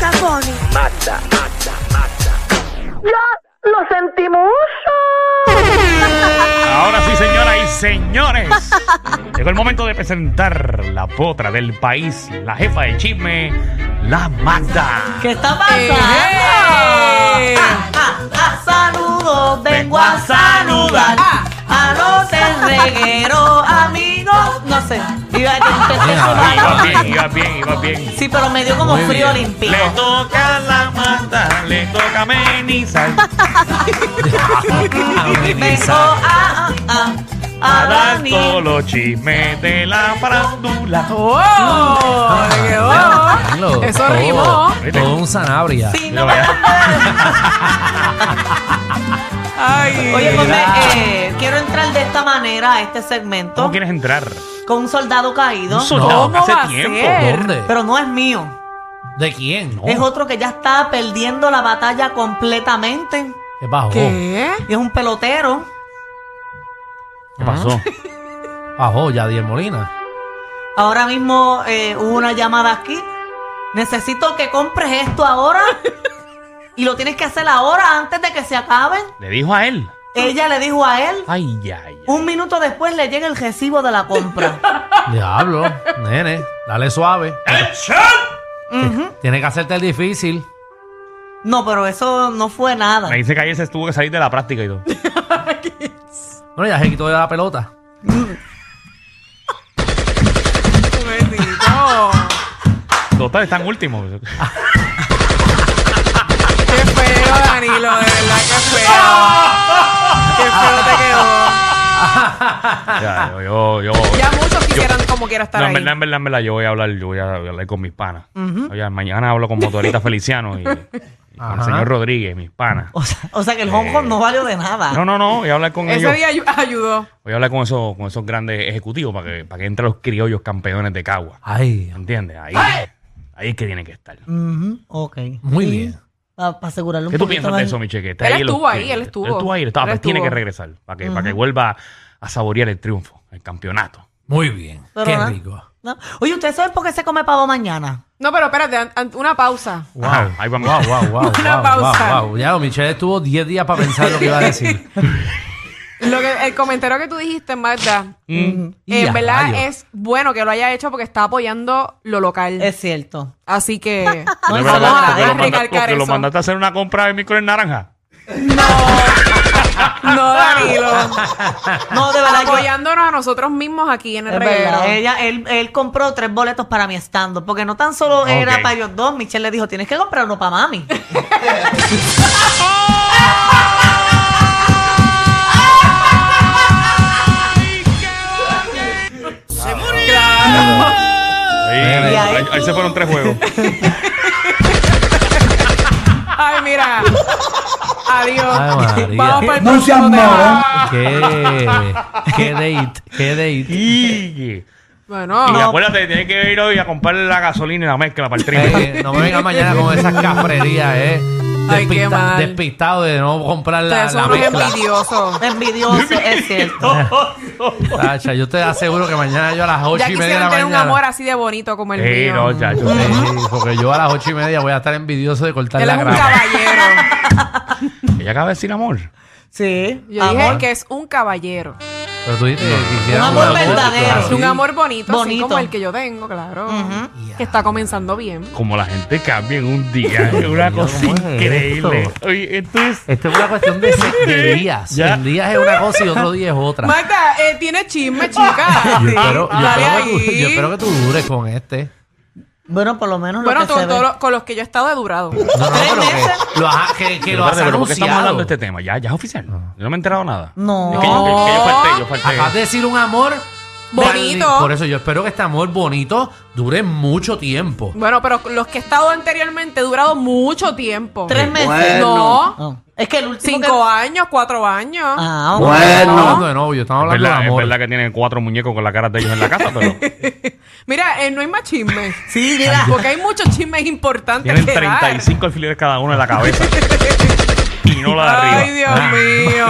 Bad Bunny. Ahora sí, señoras y señores. Llegó el momento de presentar la potra del país, la jefa de chisme, la Magda. ¿Qué está pasando? Eh. Ah, ah, ah, saludos, vengo a saludar. Reguero, amigos. No sé, iba bien, iba bien, iba bien. Sí, pero me dio como Muy frío bien. olímpico. Le toca la Magda, le toca amenizar. Vengo a, a, a, a A dar Dani. todos los chismes de la farándula. ¡Oh! ¡Le quedó! Tranquilo, Eso todo- rimó. Todo un sanabria. Sí, Mira, no vaya. Ay. Oye, me- eh, manera a este segmento ¿Cómo quieres entrar? con un soldado caído, Un soldado ¿Cómo hace va a tiempo. ser? ¿Dónde? pero no es mío. ¿De quién? No. Es otro que ya está perdiendo la batalla completamente. ¿Qué bajó? ¿Qué? Y es un pelotero. ¿Qué pasó? Bajó Yadier Molina. Ahora mismo eh, hubo una llamada aquí. Necesito que compres esto ahora. y lo tienes que hacer ahora antes de que se acaben. Le dijo a él. Ella le dijo a él. Ay, ay, ay. Un minuto después le llega el recibo de la compra. Diablo, nene, dale suave. Tiene que hacerte el difícil. No, pero eso no fue nada. Me dice que ayer se tuvo que salir de la práctica y todo. Bueno, ya se quitó de la pelota. Bendito. Total, están últimos. Ya, yo, yo, yo- Ya muchos quisieran como quiera estar No, en ahí. verdad, en verdad, en verdad, yo voy a hablar, yo voy a hablar con mis panas. Oye, mañana hablo con Motorita Feliciano y, y con el Ajá. señor Rodríguez, mis panas. O sea, o sea que el Hong Kong no valió de nada. No, no, no, voy a hablar con Ese ellos. día ayu- ayudó. Voy a hablar con esos, con esos grandes ejecutivos para que, para que entren los criollos campeones de Cagua. Ay, ¿Entiendes? Ahí, ahí es que tiene que estar. Ujú, ok. muy bien. Para asegurarle un ¿Qué tú poquito piensas de más- eso, Miche? Que está Él los- estuvo ahí, él estuvo. Él estuvo ahí, él estaba, Él pues tiene que estuvo. regresar para que, para que vuelva a saborear el triunfo, el campeonato. Muy bien. Pero Qué nada. rico. No. Oye, ¿ustedes saben por qué se come pavo mañana? No, pero espérate, an- an- una pausa. Wow, ahí vamos. Wow, wow, wow. Una wow, pausa. wow, wow. Ya, Michelle estuvo 10 días para pensar lo que iba a decir. Lo que, el comentario que tú dijiste, Mm. Y en a verdad rayos. es bueno que lo haya hecho porque está apoyando lo local. Es cierto. Así que No, vamos a, Porque recalcar lo eso. mandaste a hacer una compra de miércoles naranja. No, Danilo. No, de verdad, yo- Apoyándonos a nosotros mismos aquí en el Es reguero. ella, él, él compró tres boletos para mi stand porque no tan solo era para ellos dos, Michelle le dijo, tienes que comprar uno para mami. Ahí se fueron tres juegos. Ay, mira. Adiós. Ay, María. Vamos para el No próximo seas tema. Qué, qué date, qué date. y, Bueno, y acuérdate, tienes que ir hoy a comprar la gasolina y la mezcla para el trimmer. Eh, no me vengas mañana con esas cafrerías, eh. Ay, qué mal. despistado de no comprar la, ustedes la son unos mezcla. envidiosos. Envidioso, es cierto. Tacha, yo te aseguro que mañana yo a las ocho Ya y media de quisieran la tener un mañana. amor así de bonito como el Sí, mío. no, chacho. Sí, porque yo a las ocho y media voy a estar envidioso de cortar Él la es un grama. caballero. Ella acaba de decir amor. Sí, Yo dije amor. que es un caballero. Pero tú dices que quisieras Un amor verdadero. así. Un amor bonito, así como el que yo tengo, claro. Ujú. Que está comenzando bien. Como la gente cambia en un día. Es una cosa ¿cómo es increíble. esto? Oye, esto es. Esto es una cuestión de, de días. Ya. Un día es una cosa y otro día es otra. Magda, eh, tiene chisme, chica. Yo espero, yo, Dale espero que tú, ahí. yo espero que tú dures con este. Bueno, por lo menos Bueno, lo que con, se todo ve. lo- con los que yo he estado he durado. No, no, ¿Tres pero meses? que lo, ha- que, que lo has pero ¿por qué estamos hablando de este tema? Ya, ya es oficial. Yo no me he enterado nada. No. Es que, yo- que yo falté, yo falté. Acabas de decir un amor Bonito. Por eso yo espero que este amor bonito dure mucho tiempo. Bueno, pero los que he estado anteriormente he durado mucho tiempo. Tres meses. No. No. Es que el último. Cinco que- años, cuatro años. Ah, ok. No estamos Bueno. hablando de novio, estamos Es hablando verdad, de es amor. verdad que tienen cuatro muñecos con la cara de ellos en la casa, pero Mira, eh, no hay más chismes. Sí, mira. Porque hay muchos chismes importantes tienen que dar. 35 alfileres cada uno en la cabeza. y no la de arriba. Ay, Dios mío.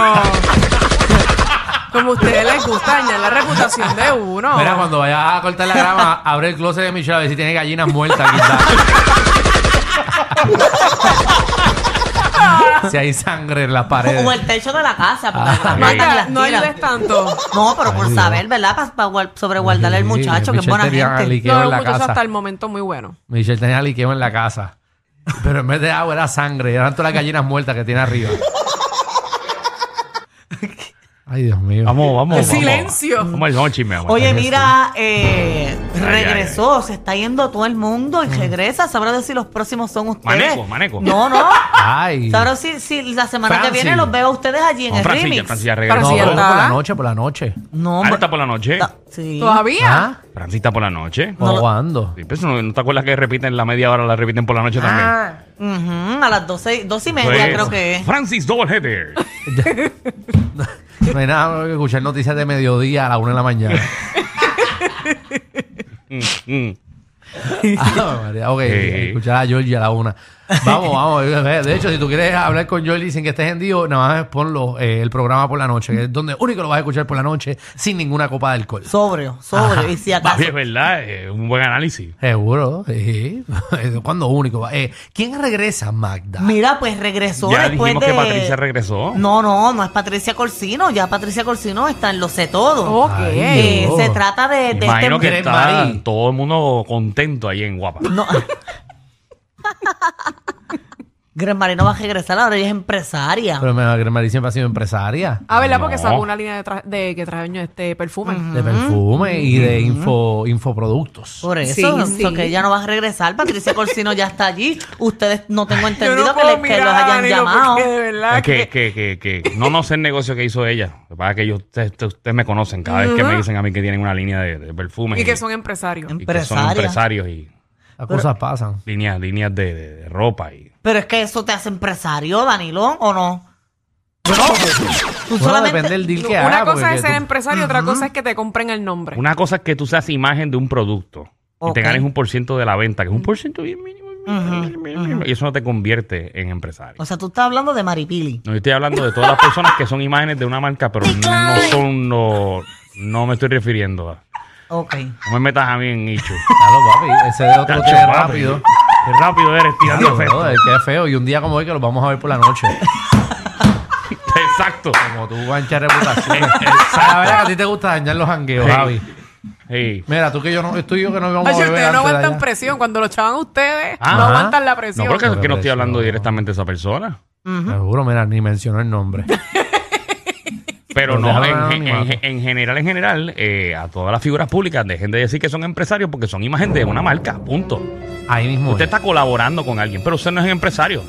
Como a ustedes les gusta dañar la reputación de uno. Mira, cuando vayas a cortar la grama, abre el closet de Michelle a ver si tiene gallinas muertas. quizás. si hay sangre en las paredes. O el techo de la casa. porque Ah, las ok. matas y Magda, las no ayudes tanto. No, pero Ay, por Dios. saber, ¿verdad? Para sobreguardarle al Sí, muchacho, que es Michelle buena tenía gente. liqueo No, en la muchacho casa. hasta el momento muy bueno. Michelle tenía liqueo en la casa. Pero en vez de agua era sangre. Eran todas las gallinas muertas que tiene arriba. Ay, Dios mío. Vamos, vamos. ¡Qué vamos. silencio! Vamos al vamos, chisme. vamos. Oye, mira, eh, ay, regresó, se está yendo todo el mundo y regresa. Sabrá decir los próximos son ustedes. Maneco, maneco. No, no. Ay. Sabrá si, si la semana Francis. que viene los veo a ustedes allí en No, el Francis, ya, remix. Francis ya No, regresó. Francis, pero por la noche, por la noche. No, Ah, está por la noche. ta- sí. ¿Todavía? ¿Ah? Francis está por la noche. No lo- ¿Cuándo? Sí, pues, ¿no, no te acuerdas que repiten la media hora, la repiten por la noche también? Ujú, a las doce, dos y media Pues, creo que es. Francis Doubleheader. No hay nada que escuchar noticias de mediodía a la una de la mañana. Mm, mm. Ah, María, ok, Sí. escuchar a Georgie a la una. Vamos, vamos. De hecho, si tú quieres hablar con Georgie sin que estés hendido, nada más ponlo eh, el programa por la noche, que es donde único lo vas a escuchar por la noche sin ninguna copa de alcohol. Sobrio, sobrio. Y si acaso. Es verdad, es un buen análisis. Seguro, sí. Cuando único. Eh, ¿Quién regresa, Magda? Mira, pues regresó Ya después dijimos de... que Patricia regresó. No, no, no es Patricia Corsino. Ya Patricia Corsino está en Lo Sé Todo. Ok. Ay, Eh, Dios. se trata de, de Imagino este... que está todo el mundo contento ahí en Guapa. No. Gran Marino va a regresar, ahora ella es empresaria. Pero me, María siempre ha sido empresaria Ah, ¿verdad? Porque No. sacó una línea de, tra- de que trae este perfume. de perfume y de info, infoproductos. Por eso, Sí, sí. porque ella no va a regresar. Patricia Corsino ya está allí. Ustedes no tengo entendido no que, puedo le- que mirar los a hayan Danilo llamado. porque de verdad Es que, que, que, que no no sé el negocio que hizo ella. Lo que pasa es que ellos, ustedes, ustedes me conocen cada vez que me dicen a mí que tienen una línea de, de perfumes. Y que son empresarios. y que son empresaria. empresarios y Las cosas pasan. líneas, líneas de, de- de ropa. Y, Pero es que eso te hace empresario, Danilo, ¿o no? Tú Bueno, solamente... depende del deal que Una haga. cosa es ser tú- empresario, otra cosa es que te compren el nombre. una cosa es que tú seas imagen de un producto y te ganes un por ciento de la venta, que es un por ciento bien mínimo. bien mínimo, Y eso no te convierte en empresario. O sea, tú estás hablando de Maripili. No, yo estoy hablando de todas las personas que son imágenes de una marca, pero no son no, no me estoy refiriendo a. Ok. No me metas a mí en nicho. Claro, papi. Ese de otro Tacho, que es papi. rápido. Qué rápido eres tirando Dios, efectos. brother, es feo. Y un día como hoy que los vamos a ver por la noche. Exacto. Como tú manchas reputación. La verdad que a ti te gusta dañar los jangueos, Sí. Javi. Sí. Mira, tú que yo no, tú y yo que no vamos Ay, a beber ustedes no antes de aguantan allá. presión. Cuando lo echaban ustedes, no aguantan la No, presión. porque es que no estoy hablando directamente de esa persona. Seguro, mira, ni mencionó el nombre. Pero no, en, en en- anonimato. en general, en general, eh, a todas las figuras públicas dejen de decir que son empresarios porque son imagen de una marca, punto. Ahí mismo. Usted es. está colaborando con alguien, pero usted no es empresario.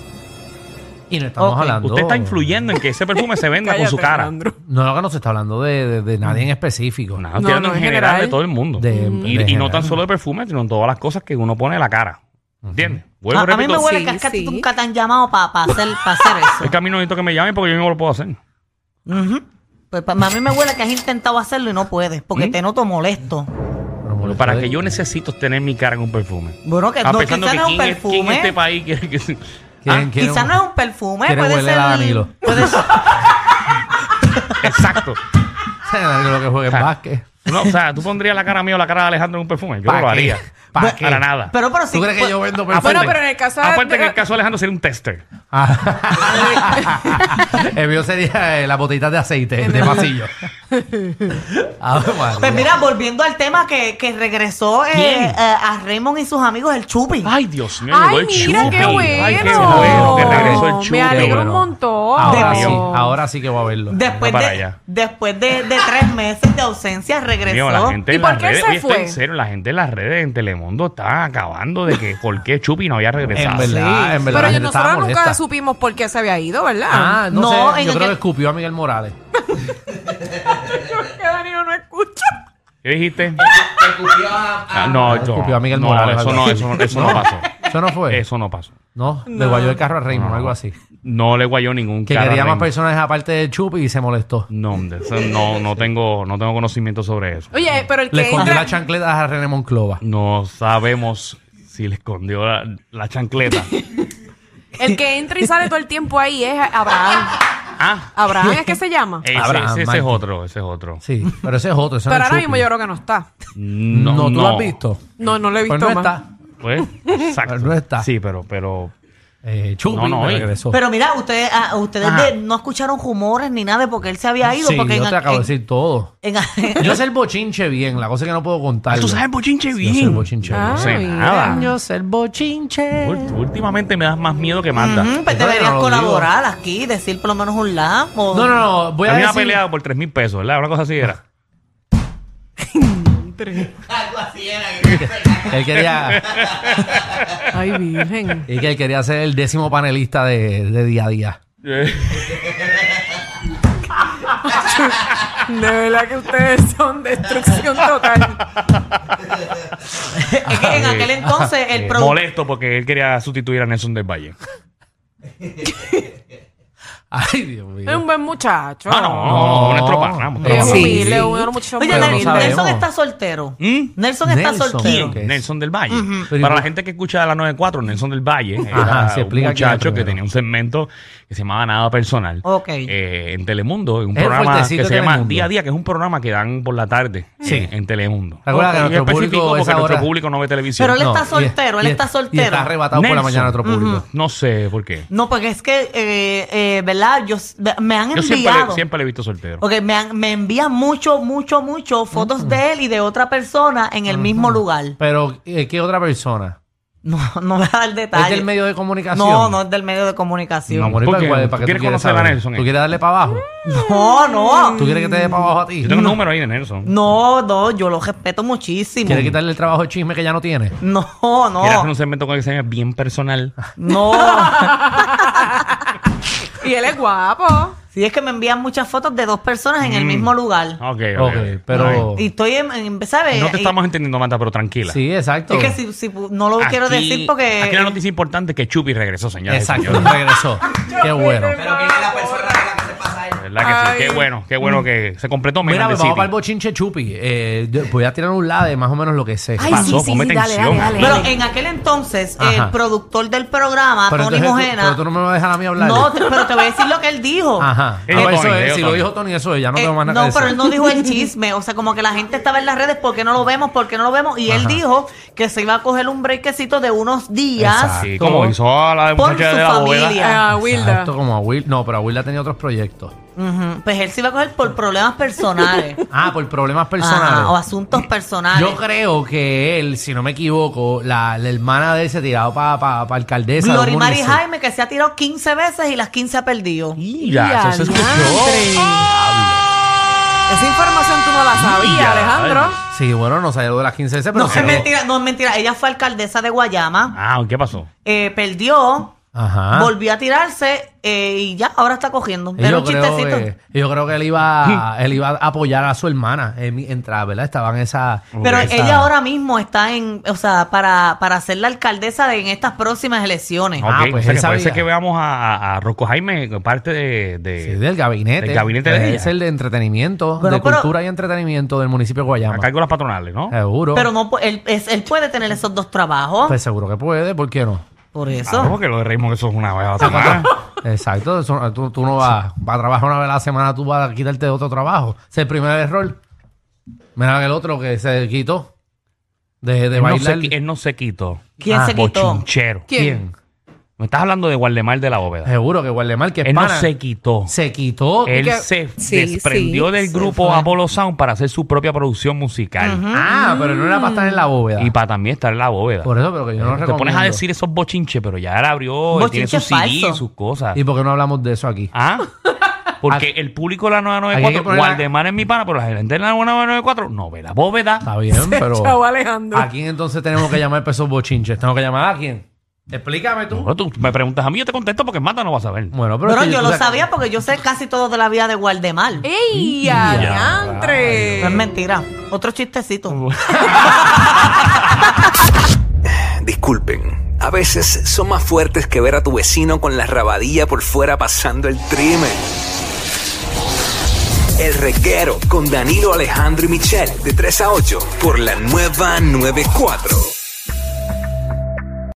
Y no estamos hablando. Usted está influyendo en que ese perfume se venda con su cara. Alejandro. No, que no se está hablando de, de- de nadie en específico. Nada, No, estoy hablando no, en en general, general. de todo el mundo. De- y, de y no tan solo de perfume, sino en todas las cosas que uno pone en la cara. ¿Entiendes? Vuelvo A, y a mí me huele Sí, que es sí. nunca te han llamado para hacer, pa hacer es eso. que a mí no necesito que me llamen porque yo mismo lo puedo hacer. Ujú. Pues pa- a mí me huele que has intentado hacerlo y no puedes, porque ¿Mm? te noto molesto. Pero Para que yo necesito tener mi cara en un perfume. Bueno, que Ah, no, pensando quizás que no es un quién, es- quién en perfume. este país quiere que... ¿Quién- Ah, quién- Quizás no es un perfume, quiere puede hueler ser. a Danilo? Puede ser. Exacto. lo que juegue en Ah. básquet. No, o sea, tú pondrías la cara mía o la cara de Alejandro en un perfume. Yo ¿Pa no lo haría. Para nada. Pero, pero sí. ¿Tú crees que pues- yo vendo Aparte- perfume? Bueno, pero en el caso de- Aparte que el caso de Alejandro sería un tester. El mío sería eh, las botellitas de aceite de pasillo. María. Pues mira, volviendo al tema que, que regresó eh, eh, a Raymond y sus amigos, el Chupi. Ay, Dios mío, Ay, el mira, Chupi. qué bueno. Ay, qué bueno que regresó el Chupi. Me alegro bueno. un montón. Ahora De- sí, ahora sí que voy a verlo. Después, de, después de, de tres meses de ausencia, regresó. Mío, la gente ¿Y en por las qué redes, se oye, estoy fue? en serio, la gente en las redes en Telemundo está acabando de que por qué Chupi no había regresado. En verdad, Sí. en verdad. Pero la yo- gente estaba nosotros nunca molesta. supimos por qué se había ido, ¿verdad? Ah, no, No, sé. en Yo creo que- que escupió a Miguel Morales. que Danilo no escucha. ¿Qué dijiste? Ah, no, yo- Escupió a Miguel no, Morales, eso algo no, así. eso, no- eso no pasó. Eso no fue. Eso no pasó. No, le guayó el carro a Raymond, No. algo así. No le guayó ningún Que cara a quería más personajes aparte del Chupi y se molestó. No, de no, no tengo, no tengo conocimiento sobre eso. Oye, pero el Le que escondió entra... las chancletas a René Monclova. No sabemos si le escondió la, la chancleta. El que entra y sale todo el tiempo ahí es Abraham. Ah, Abraham es que se llama. ese, Abraham, ese- ese es otro, ese es otro. Sí, pero ese es otro. Ese Pero ahora Chupi. mismo yo creo que no está. No, No, ¿tú lo has visto? No, no lo he Pues visto no más. está. Pues, exacto. No está. Sí, pero, pero. Eh, No, no, me oye. regresó. Pero mira, ustedes, ah, ustedes Ajá. de- no escucharon rumores ni nada de porque él se había ido. sí, porque yo en, te acabo de en- decir todo. en- Yo sé el bochinche bien, la cosa es que no puedo contar. Ah, Tú sabes bochinche Yo sé el bien. bochinche bien. No sé nada. Yo sé el bochinche. Últimamente me das más miedo que manda. Ujú, pues deberías no lo colaborar aquí, decir por lo menos un lap. o- No, no, no. Voy a Había una decir... pelea por 3 mil pesos, ¿verdad? Una cosa así era. Él quería... Ay, virgen. y que él quería ser el décimo panelista de, de día a día. De verdad que ustedes son destrucción total. Es que en aquel entonces el productor. molesto porque él quería sustituir a Nelson del Valle. Ay, Dios mío. Es un buen muchacho. Ah, no, No. nuestro pana. nuestro Es pana. Sí. humilde, los muchachos Oye, Pero no Nelson, sabemos. Nelson está soltero. ¿Mm? Nelson está Nelson. soltero. ¿Qué es? Nelson del Valle. Pero Para ¿y la gente que escucha la 94, Nelson del Valle era Ajá, se un explica quién es muchacho que tenía un segmento que se llamaba Nada Personal. Ok. eh, en Telemundo, en un Es el programa que fuertecito se de llama Telemundo. Día a Día, que es un programa que dan por la tarde Sí. eh, en Telemundo. Recuerda que nuestro público porque esa nuestro hora- público no ve televisión. Pero él está y- soltero, él y- está Y soltero. está arrebatado por la Nelson. mañana nuestro público. No sé por qué. No, porque es que, eh, eh, ¿verdad? Yo, me han Yo siempre enviado. le, siempre le he visto soltero. Ok, me, han- me envían mucho, mucho, mucho fotos de él y de otra persona en el mismo lugar. Pero, eh, ¿qué otra persona? No, no voy a dar ¿Es detalles. del medio de comunicación? No, no es del medio de comunicación. No, No, amor, ¿y ¿Por qué? ¿Tú qué quieres quieres conocer a? Nelson, eh? ¿Tú quieres darle para abajo? no. ¿Tú quieres que te dé para abajo a ti? Yo tengo un número ahí de Nelson. No, no, yo lo respeto muchísimo. ¿Quieres quitarle el trabajo de chisme que ya no tiene? No, Quiero hacer no. un segmento con el que se llame bien personal. No. Y él es guapo. Sí, es que me envían muchas fotos de dos personas en el mismo lugar. Ok, ok. Ok, pero... Y estoy en, en ¿sabes? No te Y- estamos entendiendo, Manta, pero tranquila. Sí, exacto. Es que si, si pu- no lo quiero decir porque... Aquí la noticia importante es que Chupi regresó, señores. y Exacto, señores. regresó. Qué bueno. Pero ¿quién es la persona verdad que sí. Ay. Qué bueno, qué bueno que se completó Mira, Megan pues vamos para el bochinche chupi. Eh, yo voy a tirar un lado de más o menos lo que sé. Ay, pasó? sí, sí, Ponme sí, dale, tensión. dale, dale. Pero en aquel entonces, Ajá. el productor del programa, pero, Tony entonces tú, Mojena... pero tú no me vas a dejar a mí hablar. no, te- pero te voy a decir lo que él dijo. Ajá. Eh, Ah, pues eso Tony, es, eh, si Tony. lo dijo Tony, eso es, ya no Eh, tengo más nada no, que pero decir. él no dijo el chisme. O sea, como que la gente estaba en las redes, ¿por qué no lo vemos? ¿Por qué no lo vemos? Y él Ajá. dijo que se iba a coger un breakcito de unos días. Exacto. Sí, como hizo a la Por muchacha su de la bóveda. familia. Ah, Wilda. Exacto, como a Will. No, pero a Will tenía otros proyectos. Ujú, Pues él se iba a coger por problemas personales. Ah, por problemas personales. Ajá, o asuntos personales. Yo creo que él, si no me equivoco, la, la hermana de él se tiraba para pa, pa alcaldesa. de un Glory Mari municipio. Jaime, que se ha tirado 15 veces y las 15 ha perdido. Ya, eso se escuchó. Diantre. Esa información tú no la sabías, Ya, Alejandro. Sí, bueno, no salió de las 15 veces, pero No, es mentira, no es mentira. Ella fue alcaldesa de Guayama, Ah, ¿qué pasó? eh, perdió, Ajá. volvió a tirarse eh, y ya, ahora está cogiendo. Y Era yo, un creo chistecito. que, yo creo que él iba, él iba a apoyar a su hermana eh, mientras, ¿verdad? Estaban esa... Pero esa- ella ahora mismo está en, o sea, para, para ser la alcaldesa de, en estas próximas elecciones. Ah, Ok, pues o sea, él que puede sabía. ser que veamos a, a, a Rocco Jaime, parte de... de Sí, del gabinete. Del gabinete de ella. Es el de entretenimiento, de pero- cultura y entretenimiento del municipio de Guayama. cargo de las patronales, ¿no? Seguro. Pero no, pu- él, es- él puede tener esos dos trabajos. Pues seguro que puede, ¿por qué no? Por Ah, eso. porque lo de Raymond eso es una vez a la semana. Exacto, eso- tú, tú no vas, vas a trabajar una vez a la semana, tú vas a quitarte otro trabajo. Ese es el primer error. Mira el otro que se quitó de, de él, no bailar. se, qui- él no se quitó. ¿Quién Ah, se quitó? Bochinchero. ¿Quién? Me estás hablando de Guardemar de la bóveda. Seguro que Guardemar, que es Él no pana, se quitó. se quitó. Él que- se sí, desprendió sí, del se grupo fue. Apollo Sound para hacer su propia producción musical. Ah, pero no era para estar en la bóveda. Y para también estar en la bóveda. Por eso, pero que yo no Te recomiendo. pones a decir esos bochinches, pero ya él abrió, él tiene Bochinche sus CD, falso. sus cosas. ¿Y por qué no hablamos de eso aquí? ¿Ah? Porque el público de la Aquí hay que 994, poner la- es mi pana, pero la gente de la 994 no ve la bóveda. Está bien, pero... Chavo Alejandro. ¿A quién entonces tenemos que llamar para esos bochinches? ¿Tengo que llamar a quién? Explícame tú. No, tú me preguntas a mí, yo te contesto porque Mata no va a saber. Bueno, pero... Pero yo lo sabía porque yo sé casi todo de la vida de Guardemar. ¡Ey, adiantre! No es mentira. Otro chistecito. Disculpen, a veces son más fuertes que ver a tu vecino con la rabadilla por fuera pasando el trimen. El reguero con Danilo Alejandro y Michel de 3 a 8 por la nueva 94.